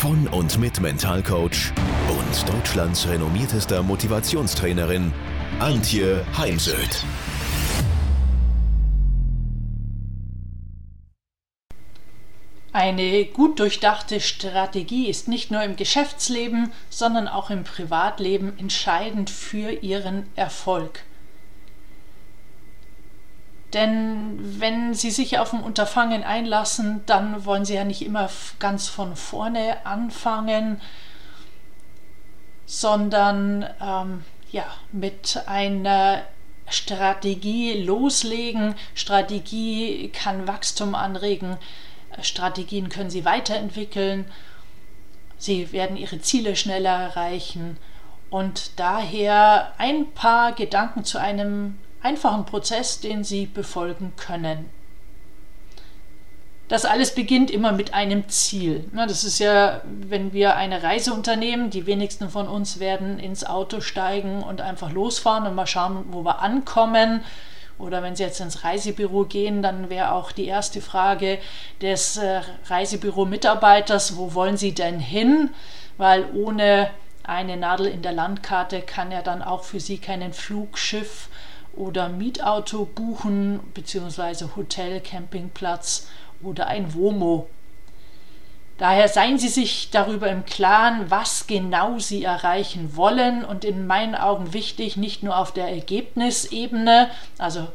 von und mit Mentalcoach und Deutschlands renommiertester Motivationstrainerin Antje Heimsöth. Eine gut durchdachte Strategie ist nicht nur im Geschäftsleben, sondern auch im Privatleben entscheidend für ihren Erfolg. Denn wenn Sie sich auf ein Unterfangen einlassen, dann wollen Sie ja nicht immer ganz von vorne anfangen, sondern ähm, ja, mit einer Strategie loslegen. Strategie kann Wachstum anregen, Strategien können Sie weiterentwickeln, Sie werden Ihre Ziele schneller erreichen. Und daher ein paar Gedanken zu einem einfachen Prozess, den Sie befolgen können. Das alles beginnt immer mit einem Ziel. Das ist ja, wenn wir eine Reise unternehmen, die wenigsten von uns werden ins Auto steigen und einfach losfahren und mal schauen, wo wir ankommen. Oder wenn Sie jetzt ins Reisebüro gehen, dann wäre auch die erste Frage des äh, Reisebüro-Mitarbeiters, wo wollen Sie denn hin? Weil ohne eine Nadel in der Landkarte kann er dann auch für Sie keinen Flugschiff oder Mietauto buchen bzw. Hotel, Campingplatz oder ein WOMO. Daher seien Sie sich darüber im Klaren, was genau Sie erreichen wollen und in meinen Augen wichtig, nicht nur auf der Ergebnisebene, also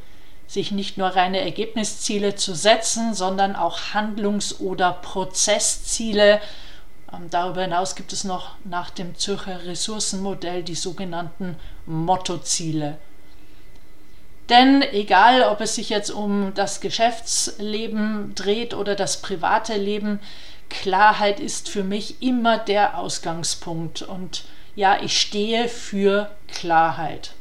sich nicht nur reine Ergebnisziele zu setzen, sondern auch Handlungs- oder Prozessziele. Ähm, darüber hinaus gibt es noch nach dem Zürcher Ressourcenmodell die sogenannten Mottoziele. Denn egal, ob es sich jetzt um das Geschäftsleben dreht oder das private Leben, Klarheit ist für mich immer der Ausgangspunkt. Und ja, ich stehe für Klarheit.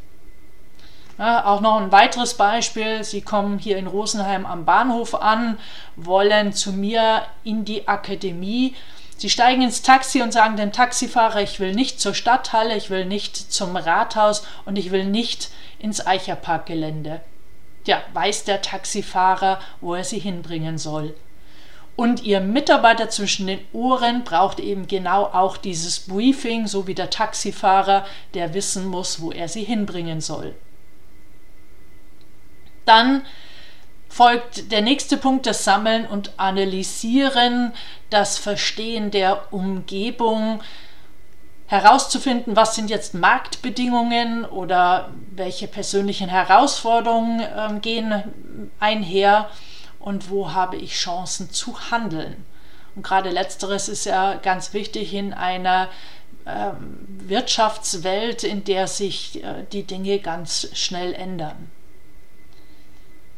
Ja, auch noch ein weiteres Beispiel. Sie kommen hier in Rosenheim am Bahnhof an, wollen zu mir in die Akademie. Sie steigen ins Taxi und sagen dem Taxifahrer, ich will nicht zur Stadthalle, ich will nicht zum Rathaus und ich will nicht ins Eicherparkgelände. Ja, weiß der Taxifahrer, wo er sie hinbringen soll. Und Ihr Mitarbeiter zwischen den Ohren braucht eben genau auch dieses Briefing, so wie der Taxifahrer, der wissen muss, wo er sie hinbringen soll. Dann folgt der nächste Punkt, das Sammeln und Analysieren, das Verstehen der Umgebung, herauszufinden, was sind jetzt Marktbedingungen oder welche persönlichen Herausforderungen äh, gehen einher und wo habe ich Chancen zu handeln. Und gerade letzteres ist ja ganz wichtig in einer äh, Wirtschaftswelt, in der sich äh, die Dinge ganz schnell ändern.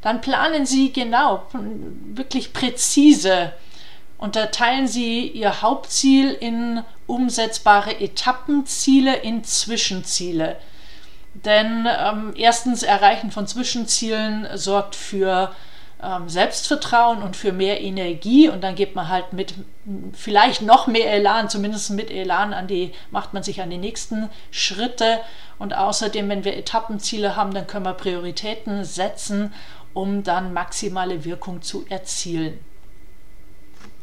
Dann planen Sie genau, wirklich präzise unterteilen Sie Ihr Hauptziel in umsetzbare Etappenziele, in Zwischenziele. Denn ähm, erstens Erreichen von Zwischenzielen sorgt für ähm, Selbstvertrauen und für mehr Energie und dann geht man halt mit vielleicht noch mehr Elan, zumindest mit Elan an die, macht man sich an die nächsten Schritte und außerdem, wenn wir Etappenziele haben, dann können wir Prioritäten setzen, um dann maximale Wirkung zu erzielen.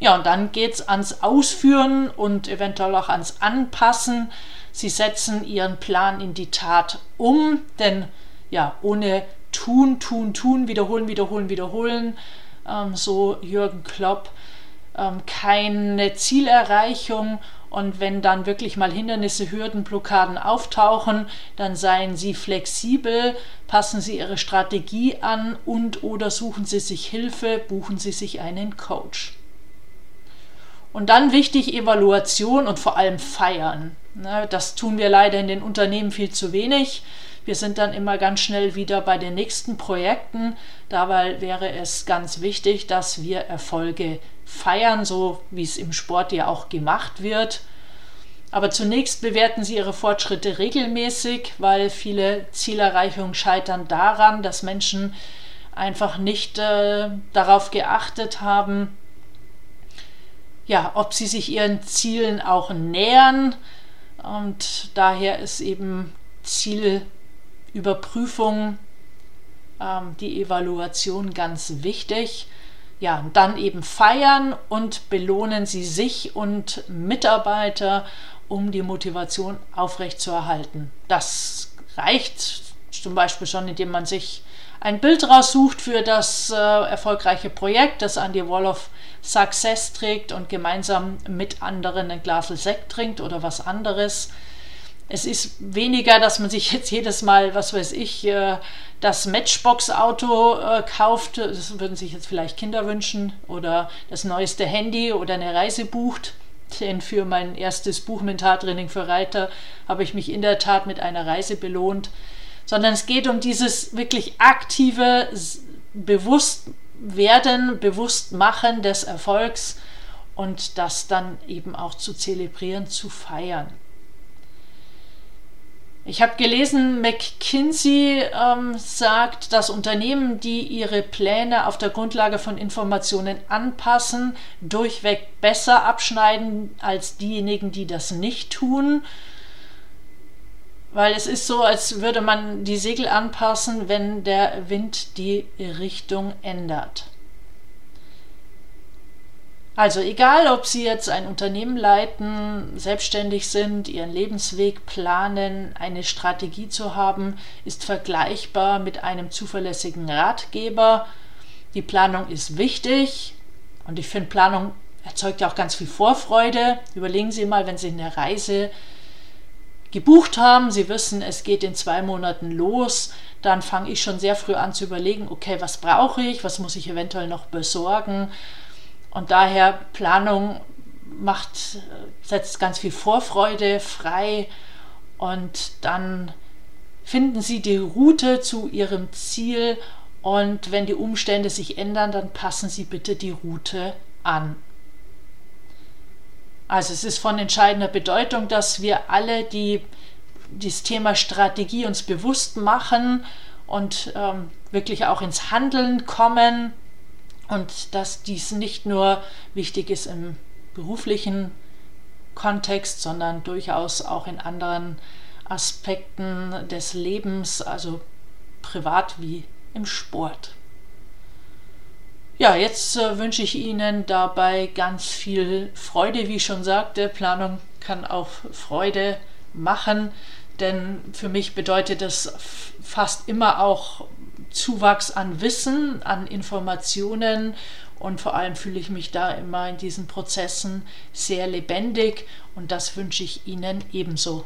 Ja, und dann geht es ans Ausführen und eventuell auch ans Anpassen. Sie setzen ihren Plan in die Tat um, denn ja, ohne tun, tun, tun, wiederholen, wiederholen, wiederholen, ähm, so Jürgen Klopp, ähm, keine Zielerreichung. Und wenn dann wirklich mal Hindernisse, Hürden, Blockaden auftauchen, dann seien Sie flexibel, passen Sie Ihre Strategie an und oder suchen Sie sich Hilfe, buchen Sie sich einen Coach. Und dann wichtig Evaluation und vor allem feiern. Ne, das tun wir leider in den Unternehmen viel zu wenig. Wir sind dann immer ganz schnell wieder bei den nächsten Projekten. Dabei wäre es ganz wichtig, dass wir Erfolge feiern, so wie es im Sport ja auch gemacht wird. Aber zunächst bewerten Sie Ihre Fortschritte regelmäßig, weil viele Zielerreichungen scheitern daran, dass Menschen einfach nicht äh, darauf geachtet haben, ja, ob sie sich ihren Zielen auch nähern. Und daher ist eben Zielüberprüfung, ähm, die Evaluation ganz wichtig. Ja, dann eben feiern und belohnen Sie sich und Mitarbeiter um die Motivation aufrechtzuerhalten. Das reicht zum Beispiel schon, indem man sich ein Bild raussucht für das äh, erfolgreiche Projekt, das an die Wall of Success trägt und gemeinsam mit anderen ein Glas Sekt trinkt oder was anderes. Es ist weniger, dass man sich jetzt jedes Mal, was weiß ich, äh, das Matchbox-Auto äh, kauft. Das würden sich jetzt vielleicht Kinder wünschen. Oder das neueste Handy oder eine Reise bucht. Denn für mein erstes Buch Mentaltraining für Reiter habe ich mich in der Tat mit einer Reise belohnt. Sondern es geht um dieses wirklich aktive Bewusstwerden, Bewusstmachen des Erfolgs und das dann eben auch zu zelebrieren, zu feiern. Ich habe gelesen, McKinsey ähm, sagt, dass Unternehmen, die ihre Pläne auf der Grundlage von Informationen anpassen, durchweg besser abschneiden als diejenigen, die das nicht tun. Weil es ist so, als würde man die Segel anpassen, wenn der Wind die Richtung ändert. Also egal, ob Sie jetzt ein Unternehmen leiten, selbstständig sind, Ihren Lebensweg planen, eine Strategie zu haben, ist vergleichbar mit einem zuverlässigen Ratgeber. Die Planung ist wichtig und ich finde, Planung erzeugt ja auch ganz viel Vorfreude. Überlegen Sie mal, wenn Sie eine Reise gebucht haben, Sie wissen, es geht in zwei Monaten los, dann fange ich schon sehr früh an zu überlegen, okay, was brauche ich, was muss ich eventuell noch besorgen? Und daher Planung macht, setzt ganz viel Vorfreude frei. Und dann finden Sie die Route zu Ihrem Ziel. Und wenn die Umstände sich ändern, dann passen Sie bitte die Route an. Also es ist von entscheidender Bedeutung, dass wir alle die, das Thema Strategie uns bewusst machen und ähm, wirklich auch ins Handeln kommen und dass dies nicht nur wichtig ist im beruflichen Kontext, sondern durchaus auch in anderen Aspekten des Lebens, also privat wie im Sport. Ja, jetzt äh, wünsche ich Ihnen dabei ganz viel Freude. Wie ich schon sagte, Planung kann auch Freude machen, denn für mich bedeutet es fast immer auch Zuwachs an Wissen, an Informationen und vor allem fühle ich mich da immer in diesen Prozessen sehr lebendig und das wünsche ich Ihnen ebenso.